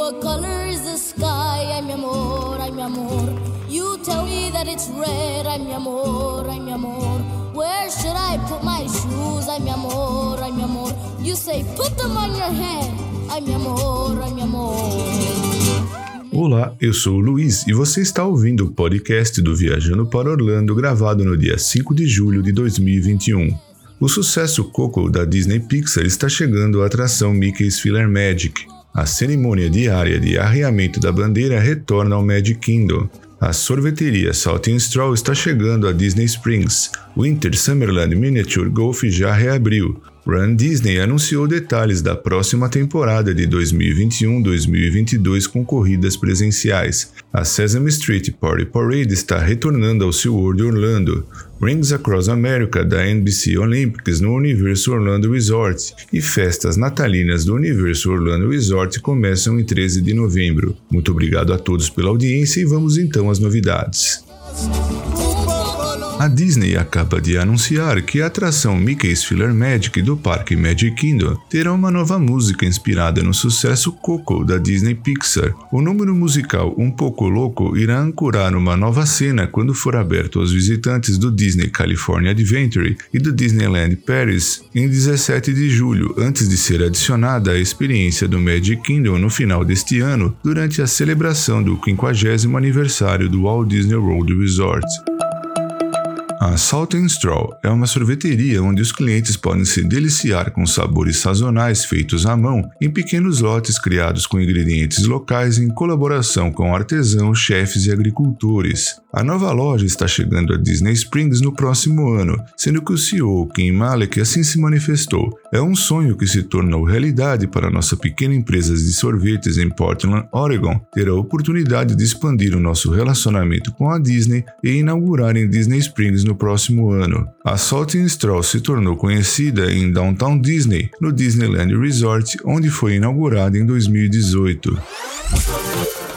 What color is the sky? Ay, mi amor, ay, mi amor. You tell me that it's red. Ay, mi amor, ay, mi amor. Where should I put my shoes? Ay, mi amor, ay, mi amor. You say, put them on your head. Ay, mi amor, ay, mi amor. Olá, eu sou o Luiz e você está ouvindo o podcast do Viajando para Orlando, gravado no dia 5 de julho de 2021. O sucesso Coco da Disney Pixar está chegando à atração Mickey's Filler Magic. A cerimônia diária de arreamento da bandeira retorna ao Magic Kingdom. A sorveteria Salt Straw está chegando a Disney Springs. Winter Summerland Miniature Golf já reabriu. Run Disney anunciou detalhes da próxima temporada de 2021-2022 com corridas presenciais. A Sesame Street Party Parade está retornando ao SeaWorld Orlando. Rings Across America da NBC Olympics no Universo Orlando Resort e festas natalinas do Universo Orlando Resort começam em 13 de novembro. Muito obrigado a todos pela audiência e vamos então às novidades. A Disney acaba de anunciar que a atração Mickey's Filler Magic do parque Magic Kingdom terá uma nova música inspirada no sucesso Coco da Disney Pixar. O número musical Um Pouco Louco irá ancorar uma nova cena quando for aberto aos visitantes do Disney California Adventure e do Disneyland Paris em 17 de julho, antes de ser adicionada à experiência do Magic Kingdom no final deste ano, durante a celebração do 50 aniversário do Walt Disney World Resort. A Salt and Straw é uma sorveteria onde os clientes podem se deliciar com sabores sazonais feitos à mão em pequenos lotes criados com ingredientes locais em colaboração com artesãos, chefes e agricultores. A nova loja está chegando a Disney Springs no próximo ano, sendo que o CEO Kim Malek assim se manifestou. É um sonho que se tornou realidade para nossa pequena empresa de sorvetes em Portland, Oregon, ter a oportunidade de expandir o nosso relacionamento com a Disney e inaugurar em Disney Springs no próximo ano. A Salt Straw se tornou conhecida em Downtown Disney, no Disneyland Resort, onde foi inaugurada em 2018.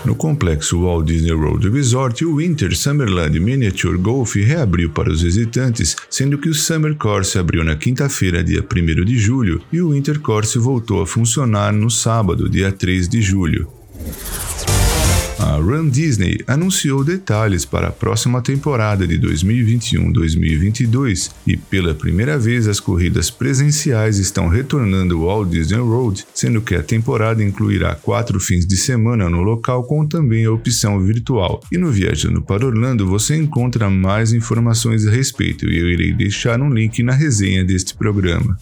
No complexo Walt Disney World Resort, o Winter Summerland Miniature Golf reabriu para os visitantes, sendo que o Summer Course abriu na quinta-feira, dia 1 de julho, e o Winter Course voltou a funcionar no sábado, dia 3 de julho. Run Disney anunciou detalhes para a próxima temporada de 2021-2022 e pela primeira vez as corridas presenciais estão retornando ao Walt Disney World, sendo que a temporada incluirá quatro fins de semana no local com também a opção virtual. E no Viajando para Orlando você encontra mais informações a respeito e eu irei deixar um link na resenha deste programa.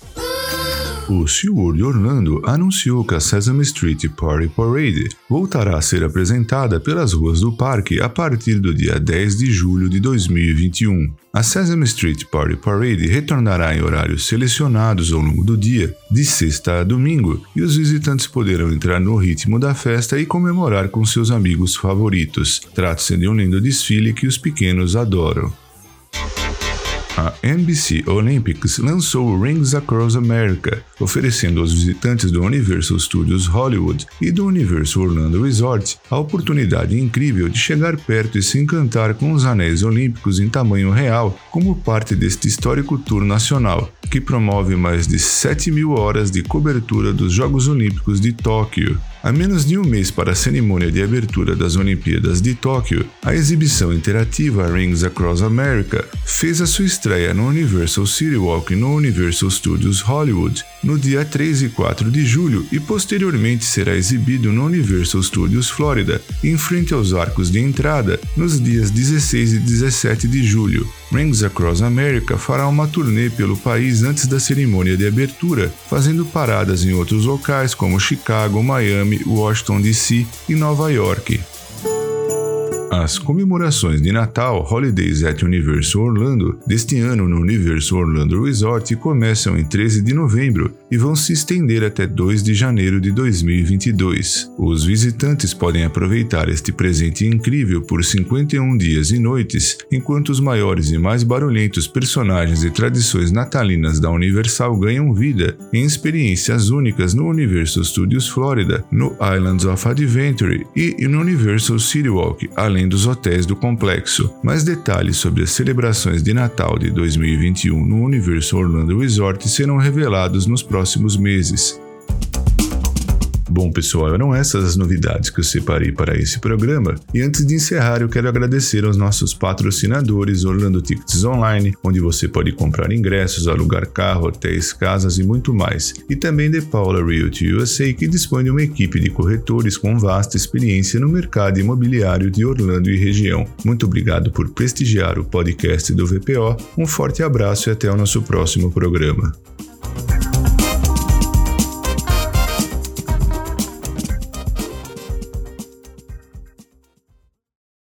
O SeaWorld Orlando anunciou que a Sesame Street Party Parade voltará a ser apresentada pelas ruas do parque a partir do dia 10 de julho de 2021. A Sesame Street Party Parade retornará em horários selecionados ao longo do dia, de sexta a domingo, e os visitantes poderão entrar no ritmo da festa e comemorar com seus amigos favoritos. Trata-se de um lindo desfile que os pequenos adoram a NBC Olympics lançou Rings Across America, oferecendo aos visitantes do Universal Studios Hollywood e do Universal Orlando Resort a oportunidade incrível de chegar perto e se encantar com os anéis olímpicos em tamanho real, como parte deste histórico tour nacional, que promove mais de 7 mil horas de cobertura dos Jogos Olímpicos de Tóquio. A menos de um mês para a cerimônia de abertura das Olimpíadas de Tóquio, a exibição interativa Rings Across America fez a sua estreia no Universal City Walk no Universal Studios Hollywood no dia 3 e 4 de julho e posteriormente será exibido no Universal Studios Florida, em frente aos arcos de entrada, nos dias 16 e 17 de julho. Rings Across America fará uma turnê pelo país antes da cerimônia de abertura, fazendo paradas em outros locais como Chicago, Miami, Washington DC e Nova York. As comemorações de Natal Holidays at Universal Orlando deste ano no Universal Orlando Resort começam em 13 de novembro e vão se estender até 2 de janeiro de 2022. Os visitantes podem aproveitar este presente incrível por 51 dias e noites, enquanto os maiores e mais barulhentos personagens e tradições natalinas da Universal ganham vida em experiências únicas no Universal Studios Florida, no Islands of Adventure e no Universal City Walk, além além dos hotéis do complexo. Mais detalhes sobre as celebrações de Natal de 2021 no Universo Orlando Resort serão revelados nos próximos meses. Bom, pessoal, eram essas as novidades que eu separei para esse programa. E antes de encerrar, eu quero agradecer aos nossos patrocinadores Orlando Tickets Online, onde você pode comprar ingressos, alugar carro, hotéis, casas e muito mais. E também The Paula Realty USA, que dispõe de uma equipe de corretores com vasta experiência no mercado imobiliário de Orlando e região. Muito obrigado por prestigiar o podcast do VPO. Um forte abraço e até o nosso próximo programa.